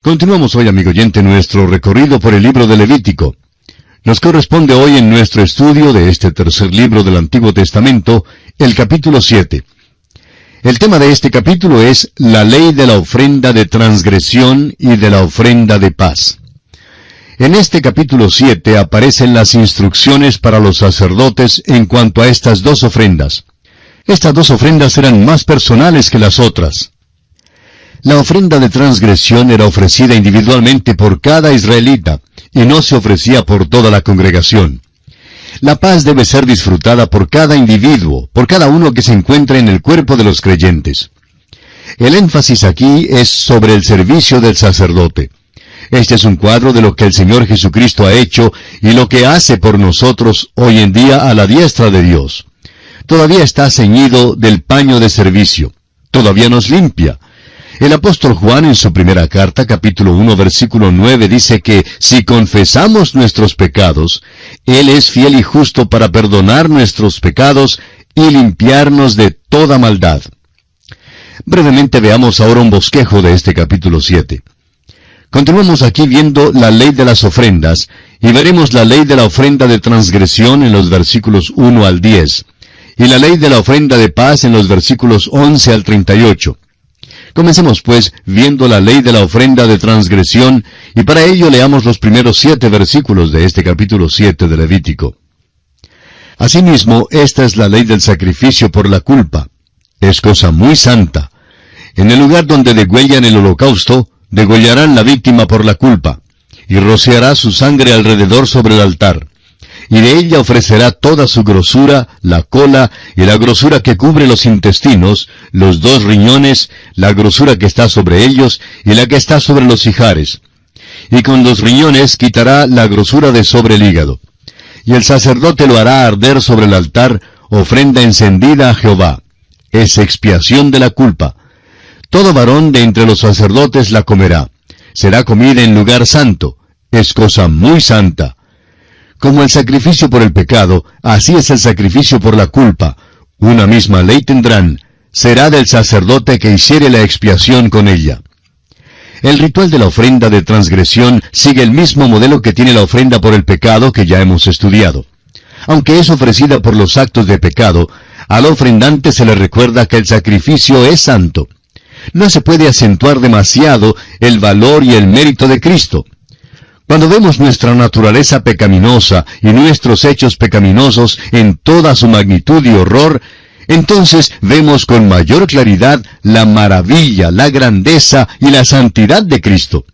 Continuamos hoy, amigo oyente, nuestro recorrido por el libro de Levítico. Nos corresponde hoy en nuestro estudio de este tercer libro del Antiguo Testamento, el capítulo 7. El tema de este capítulo es la ley de la ofrenda de transgresión y de la ofrenda de paz. En este capítulo 7 aparecen las instrucciones para los sacerdotes en cuanto a estas dos ofrendas. Estas dos ofrendas eran más personales que las otras. La ofrenda de transgresión era ofrecida individualmente por cada israelita y no se ofrecía por toda la congregación. La paz debe ser disfrutada por cada individuo, por cada uno que se encuentre en el cuerpo de los creyentes. El énfasis aquí es sobre el servicio del sacerdote. Este es un cuadro de lo que el Señor Jesucristo ha hecho y lo que hace por nosotros hoy en día a la diestra de Dios. Todavía está ceñido del paño de servicio. Todavía nos limpia. El apóstol Juan en su primera carta, capítulo 1, versículo 9, dice que si confesamos nuestros pecados, Él es fiel y justo para perdonar nuestros pecados y limpiarnos de toda maldad. Brevemente veamos ahora un bosquejo de este capítulo 7. Continuamos aquí viendo la ley de las ofrendas, y veremos la ley de la ofrenda de transgresión en los versículos 1 al 10, y la ley de la ofrenda de paz en los versículos 11 al 38. Comencemos pues viendo la ley de la ofrenda de transgresión, y para ello leamos los primeros siete versículos de este capítulo 7 de Levítico. Asimismo, esta es la ley del sacrificio por la culpa. Es cosa muy santa. En el lugar donde degüellan el holocausto, degollarán la víctima por la culpa, y rociará su sangre alrededor sobre el altar y de ella ofrecerá toda su grosura, la cola y la grosura que cubre los intestinos, los dos riñones, la grosura que está sobre ellos y la que está sobre los hijares. Y con los riñones quitará la grosura de sobre el hígado. Y el sacerdote lo hará arder sobre el altar, ofrenda encendida a Jehová. Es expiación de la culpa. Todo varón de entre los sacerdotes la comerá. Será comida en lugar santo. Es cosa muy santa como el sacrificio por el pecado, así es el sacrificio por la culpa. Una misma ley tendrán. Será del sacerdote que hiciere la expiación con ella. El ritual de la ofrenda de transgresión sigue el mismo modelo que tiene la ofrenda por el pecado que ya hemos estudiado. Aunque es ofrecida por los actos de pecado, al ofrendante se le recuerda que el sacrificio es santo. No se puede acentuar demasiado el valor y el mérito de Cristo. Cuando vemos nuestra naturaleza pecaminosa y nuestros hechos pecaminosos en toda su magnitud y horror, entonces vemos con mayor claridad la maravilla, la grandeza y la santidad de Cristo.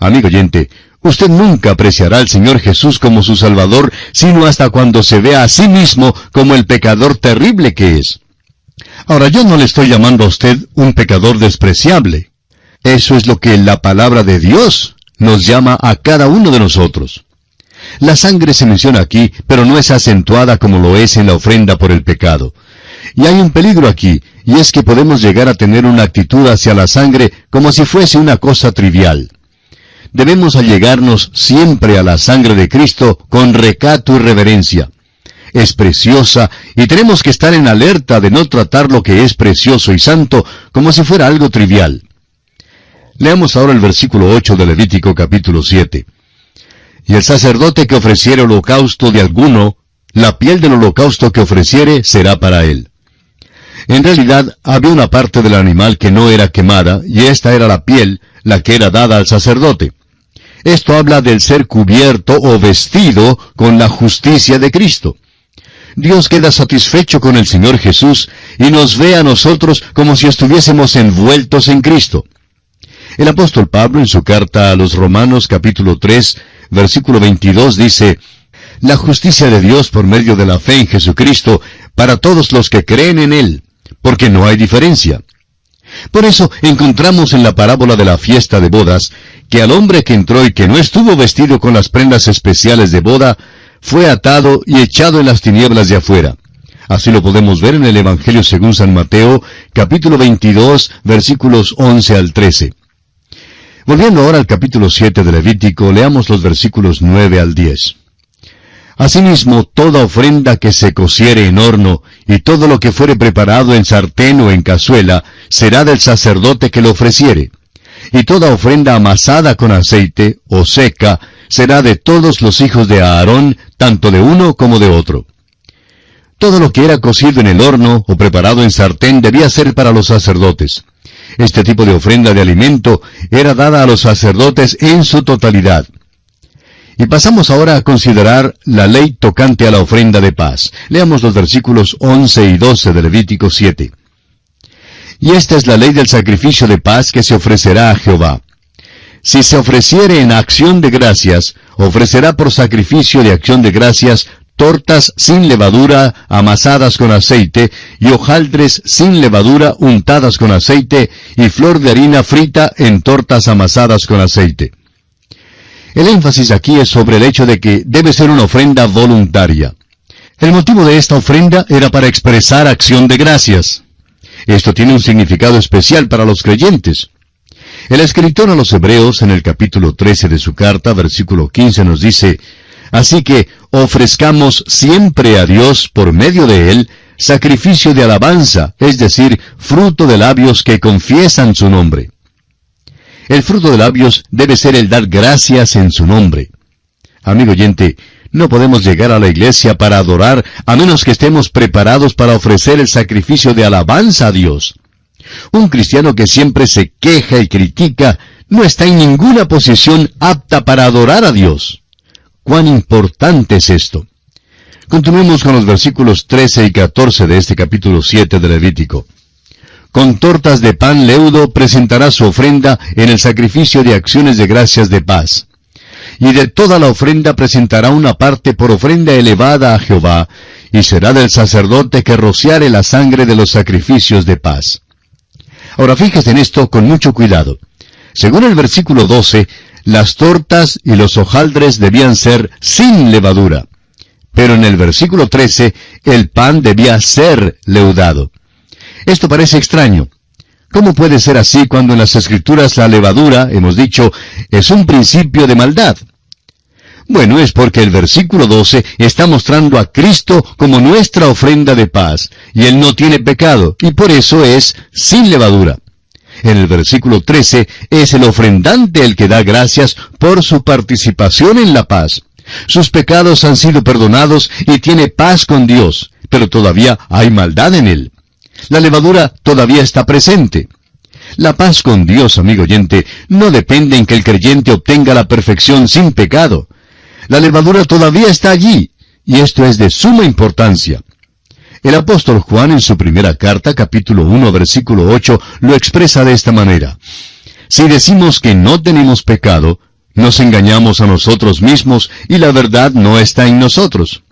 Amigo oyente, usted nunca apreciará al Señor Jesús como su Salvador, sino hasta cuando se vea a sí mismo como el pecador terrible que es. Ahora yo no le estoy llamando a usted un pecador despreciable. Eso es lo que la palabra de Dios nos llama a cada uno de nosotros. La sangre se menciona aquí, pero no es acentuada como lo es en la ofrenda por el pecado. Y hay un peligro aquí, y es que podemos llegar a tener una actitud hacia la sangre como si fuese una cosa trivial. Debemos allegarnos siempre a la sangre de Cristo con recato y reverencia. Es preciosa y tenemos que estar en alerta de no tratar lo que es precioso y santo como si fuera algo trivial. Leamos ahora el versículo 8 de Levítico capítulo 7. Y el sacerdote que ofreciere holocausto de alguno, la piel del holocausto que ofreciere será para él. En realidad había una parte del animal que no era quemada, y esta era la piel, la que era dada al sacerdote. Esto habla del ser cubierto o vestido con la justicia de Cristo. Dios queda satisfecho con el Señor Jesús y nos ve a nosotros como si estuviésemos envueltos en Cristo. El apóstol Pablo en su carta a los Romanos capítulo 3, versículo 22 dice, La justicia de Dios por medio de la fe en Jesucristo para todos los que creen en Él, porque no hay diferencia. Por eso encontramos en la parábola de la fiesta de bodas que al hombre que entró y que no estuvo vestido con las prendas especiales de boda, fue atado y echado en las tinieblas de afuera. Así lo podemos ver en el Evangelio según San Mateo, capítulo 22, versículos 11 al 13. Volviendo ahora al capítulo 7 de Levítico, leamos los versículos 9 al 10. Asimismo, toda ofrenda que se cociere en horno, y todo lo que fuere preparado en sartén o en cazuela, será del sacerdote que lo ofreciere. y toda ofrenda amasada con aceite o seca será de todos los hijos de Aarón, tanto de uno como de otro. Todo lo que era cocido en el horno o preparado en sartén debía ser para los sacerdotes. Este tipo de ofrenda de alimento era dada a los sacerdotes en su totalidad. Y pasamos ahora a considerar la ley tocante a la ofrenda de paz. Leamos los versículos 11 y 12 de Levítico 7. Y esta es la ley del sacrificio de paz que se ofrecerá a Jehová. Si se ofreciere en acción de gracias, ofrecerá por sacrificio de acción de gracias tortas sin levadura amasadas con aceite, y hojaldres sin levadura untadas con aceite, y flor de harina frita en tortas amasadas con aceite. El énfasis aquí es sobre el hecho de que debe ser una ofrenda voluntaria. El motivo de esta ofrenda era para expresar acción de gracias. Esto tiene un significado especial para los creyentes. El escritor a los Hebreos en el capítulo 13 de su carta, versículo 15, nos dice, Así que ofrezcamos siempre a Dios por medio de Él sacrificio de alabanza, es decir, fruto de labios que confiesan su nombre. El fruto de labios debe ser el dar gracias en su nombre. Amigo oyente, no podemos llegar a la iglesia para adorar a menos que estemos preparados para ofrecer el sacrificio de alabanza a Dios. Un cristiano que siempre se queja y critica no está en ninguna posición apta para adorar a Dios. ¿Cuán importante es esto? Continuemos con los versículos 13 y 14 de este capítulo 7 de Levítico. Con tortas de pan leudo presentará su ofrenda en el sacrificio de acciones de gracias de paz. Y de toda la ofrenda presentará una parte por ofrenda elevada a Jehová, y será del sacerdote que rociare la sangre de los sacrificios de paz. Ahora fíjese en esto con mucho cuidado. Según el versículo 12, las tortas y los hojaldres debían ser sin levadura. Pero en el versículo 13, el pan debía ser leudado. Esto parece extraño. ¿Cómo puede ser así cuando en las escrituras la levadura, hemos dicho, es un principio de maldad? Bueno, es porque el versículo 12 está mostrando a Cristo como nuestra ofrenda de paz, y Él no tiene pecado, y por eso es sin levadura. En el versículo 13 es el ofrendante el que da gracias por su participación en la paz. Sus pecados han sido perdonados y tiene paz con Dios, pero todavía hay maldad en él. La levadura todavía está presente. La paz con Dios, amigo oyente, no depende en que el creyente obtenga la perfección sin pecado. La levadura todavía está allí, y esto es de suma importancia. El apóstol Juan en su primera carta, capítulo 1, versículo 8, lo expresa de esta manera. Si decimos que no tenemos pecado, nos engañamos a nosotros mismos y la verdad no está en nosotros.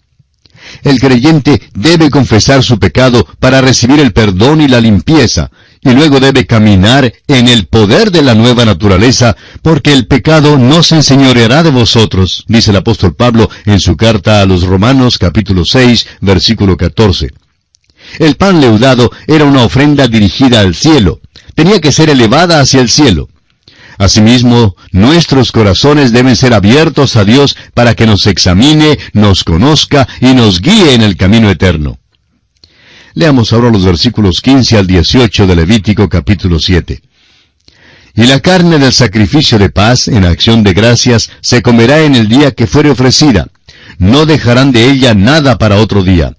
El creyente debe confesar su pecado para recibir el perdón y la limpieza, y luego debe caminar en el poder de la nueva naturaleza, porque el pecado no se enseñoreará de vosotros, dice el apóstol Pablo en su carta a los Romanos capítulo 6, versículo 14. El pan leudado era una ofrenda dirigida al cielo, tenía que ser elevada hacia el cielo. Asimismo, nuestros corazones deben ser abiertos a Dios para que nos examine, nos conozca y nos guíe en el camino eterno. Leamos ahora los versículos 15 al 18 de Levítico capítulo 7. Y la carne del sacrificio de paz en acción de gracias se comerá en el día que fuere ofrecida. No dejarán de ella nada para otro día.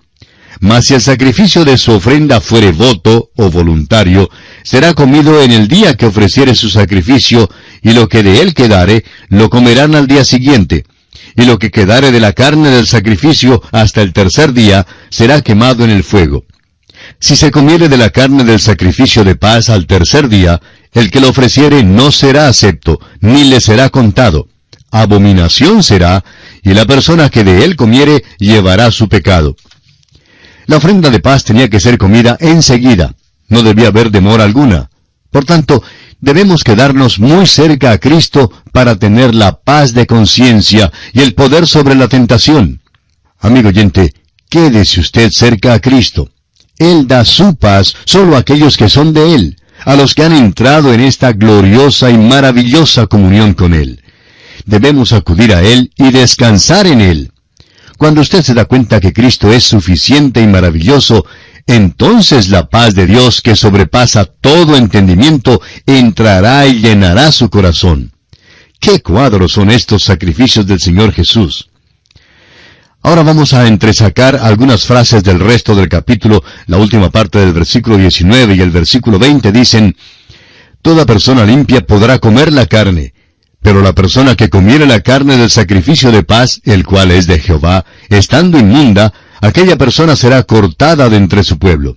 Mas si el sacrificio de su ofrenda fuere voto o voluntario, será comido en el día que ofreciere su sacrificio, y lo que de él quedare, lo comerán al día siguiente. Y lo que quedare de la carne del sacrificio hasta el tercer día, será quemado en el fuego. Si se comiere de la carne del sacrificio de paz al tercer día, el que lo ofreciere no será acepto, ni le será contado. Abominación será, y la persona que de él comiere llevará su pecado. La ofrenda de paz tenía que ser comida enseguida, no debía haber demora alguna. Por tanto, debemos quedarnos muy cerca a Cristo para tener la paz de conciencia y el poder sobre la tentación. Amigo oyente, quédese usted cerca a Cristo. Él da su paz solo a aquellos que son de Él, a los que han entrado en esta gloriosa y maravillosa comunión con Él. Debemos acudir a Él y descansar en Él. Cuando usted se da cuenta que Cristo es suficiente y maravilloso, entonces la paz de Dios que sobrepasa todo entendimiento entrará y llenará su corazón. ¿Qué cuadros son estos sacrificios del Señor Jesús? Ahora vamos a entresacar algunas frases del resto del capítulo. La última parte del versículo 19 y el versículo 20 dicen, Toda persona limpia podrá comer la carne, pero la persona que comiere la carne del sacrificio de paz, el cual es de Jehová, estando inmunda, aquella persona será cortada de entre su pueblo.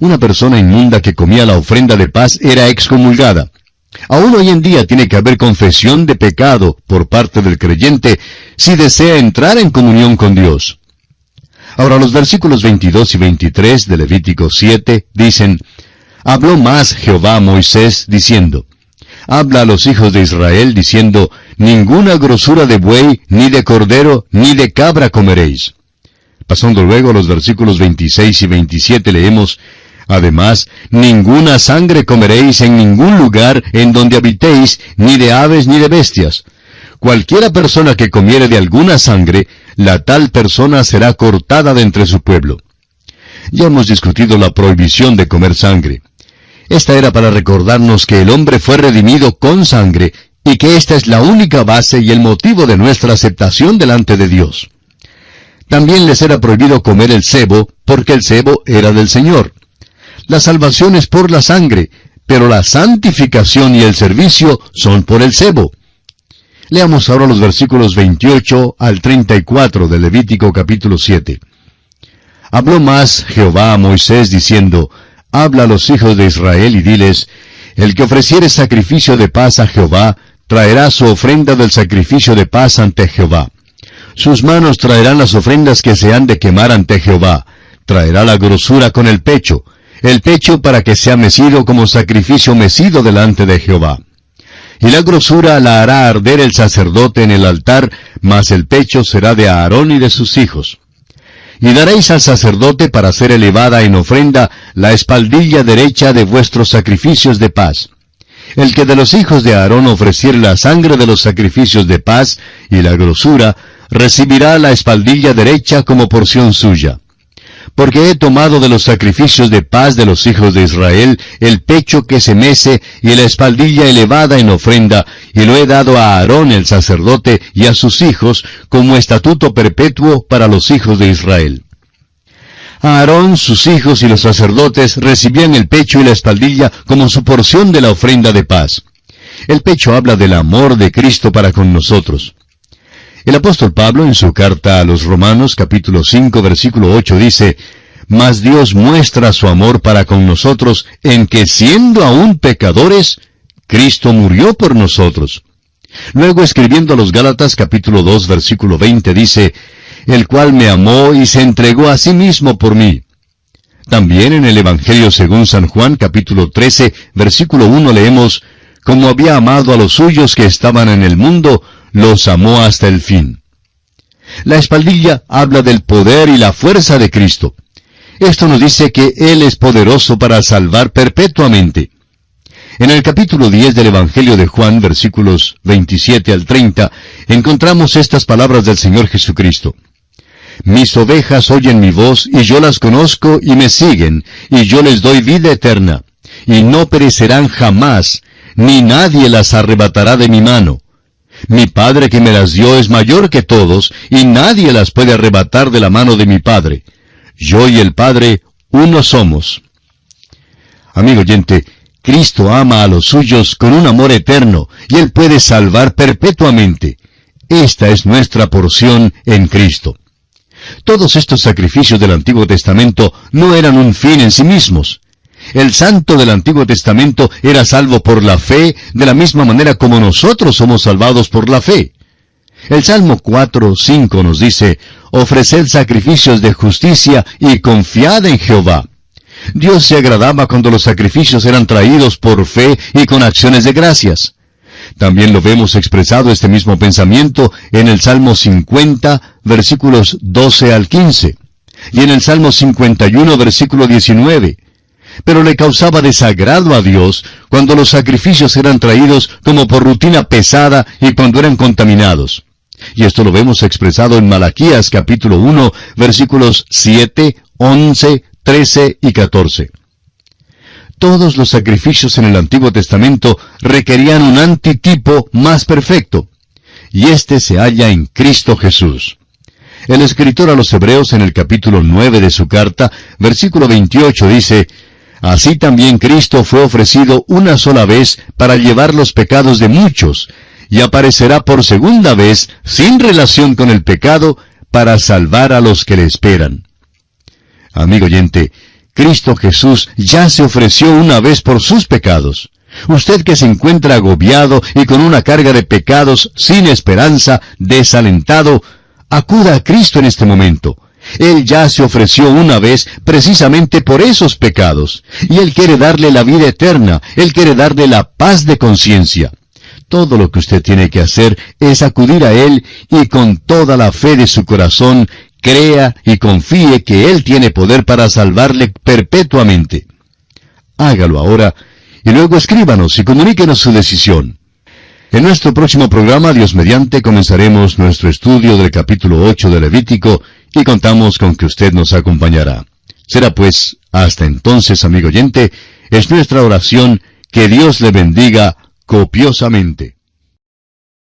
Una persona inmunda que comía la ofrenda de paz era excomulgada. Aún hoy en día tiene que haber confesión de pecado por parte del creyente si desea entrar en comunión con Dios. Ahora los versículos 22 y 23 de Levítico 7 dicen, Habló más Jehová a Moisés diciendo, Habla a los hijos de Israel diciendo, Ninguna grosura de buey, ni de cordero, ni de cabra comeréis. Pasando luego a los versículos 26 y 27 leemos, Además, ninguna sangre comeréis en ningún lugar en donde habitéis, ni de aves ni de bestias. Cualquiera persona que comiere de alguna sangre, la tal persona será cortada de entre su pueblo. Ya hemos discutido la prohibición de comer sangre. Esta era para recordarnos que el hombre fue redimido con sangre y que esta es la única base y el motivo de nuestra aceptación delante de Dios. También les era prohibido comer el cebo, porque el cebo era del Señor. La salvación es por la sangre, pero la santificación y el servicio son por el cebo. Leamos ahora los versículos 28 al 34 de Levítico capítulo 7. Habló más Jehová a Moisés diciendo, Habla a los hijos de Israel y diles, El que ofreciere sacrificio de paz a Jehová, traerá su ofrenda del sacrificio de paz ante Jehová. Sus manos traerán las ofrendas que se han de quemar ante Jehová. Traerá la grosura con el pecho, el pecho para que sea mecido como sacrificio mecido delante de Jehová. Y la grosura la hará arder el sacerdote en el altar, mas el pecho será de Aarón y de sus hijos. Y daréis al sacerdote para ser elevada en ofrenda la espaldilla derecha de vuestros sacrificios de paz. El que de los hijos de Aarón ofreciere la sangre de los sacrificios de paz y la grosura, recibirá la espaldilla derecha como porción suya porque he tomado de los sacrificios de paz de los hijos de Israel el pecho que se mece y la espaldilla elevada en ofrenda, y lo he dado a Aarón el sacerdote y a sus hijos como estatuto perpetuo para los hijos de Israel. Aarón, sus hijos y los sacerdotes recibían el pecho y la espaldilla como su porción de la ofrenda de paz. El pecho habla del amor de Cristo para con nosotros. El apóstol Pablo en su carta a los Romanos capítulo 5 versículo 8 dice, Mas Dios muestra su amor para con nosotros en que siendo aún pecadores, Cristo murió por nosotros. Luego escribiendo a los Gálatas capítulo 2 versículo 20 dice, El cual me amó y se entregó a sí mismo por mí. También en el Evangelio según San Juan capítulo 13 versículo 1 leemos, Como había amado a los suyos que estaban en el mundo, los amó hasta el fin. La espaldilla habla del poder y la fuerza de Cristo. Esto nos dice que Él es poderoso para salvar perpetuamente. En el capítulo 10 del Evangelio de Juan, versículos 27 al 30, encontramos estas palabras del Señor Jesucristo. Mis ovejas oyen mi voz, y yo las conozco y me siguen, y yo les doy vida eterna, y no perecerán jamás, ni nadie las arrebatará de mi mano. Mi Padre que me las dio es mayor que todos, y nadie las puede arrebatar de la mano de mi Padre. Yo y el Padre uno somos. Amigo oyente, Cristo ama a los suyos con un amor eterno, y Él puede salvar perpetuamente. Esta es nuestra porción en Cristo. Todos estos sacrificios del Antiguo Testamento no eran un fin en sí mismos. El santo del Antiguo Testamento era salvo por la fe, de la misma manera como nosotros somos salvados por la fe. El Salmo 4, 5 nos dice, ofreced sacrificios de justicia y confiad en Jehová. Dios se agradaba cuando los sacrificios eran traídos por fe y con acciones de gracias. También lo vemos expresado este mismo pensamiento en el Salmo 50, versículos 12 al 15, y en el Salmo 51, versículo 19 pero le causaba desagrado a Dios cuando los sacrificios eran traídos como por rutina pesada y cuando eran contaminados. Y esto lo vemos expresado en Malaquías capítulo 1, versículos 7, 11, 13 y 14. Todos los sacrificios en el Antiguo Testamento requerían un antitipo más perfecto, y este se halla en Cristo Jesús. El escritor a los Hebreos en el capítulo 9 de su carta, versículo 28 dice, Así también Cristo fue ofrecido una sola vez para llevar los pecados de muchos, y aparecerá por segunda vez sin relación con el pecado para salvar a los que le esperan. Amigo oyente, Cristo Jesús ya se ofreció una vez por sus pecados. Usted que se encuentra agobiado y con una carga de pecados sin esperanza, desalentado, acuda a Cristo en este momento. Él ya se ofreció una vez precisamente por esos pecados, y Él quiere darle la vida eterna, Él quiere darle la paz de conciencia. Todo lo que usted tiene que hacer es acudir a Él y con toda la fe de su corazón crea y confíe que Él tiene poder para salvarle perpetuamente. Hágalo ahora y luego escríbanos y comuníquenos su decisión. En nuestro próximo programa, Dios mediante, comenzaremos nuestro estudio del capítulo 8 de Levítico y contamos con que usted nos acompañará. Será pues, hasta entonces, amigo oyente, es nuestra oración que Dios le bendiga copiosamente.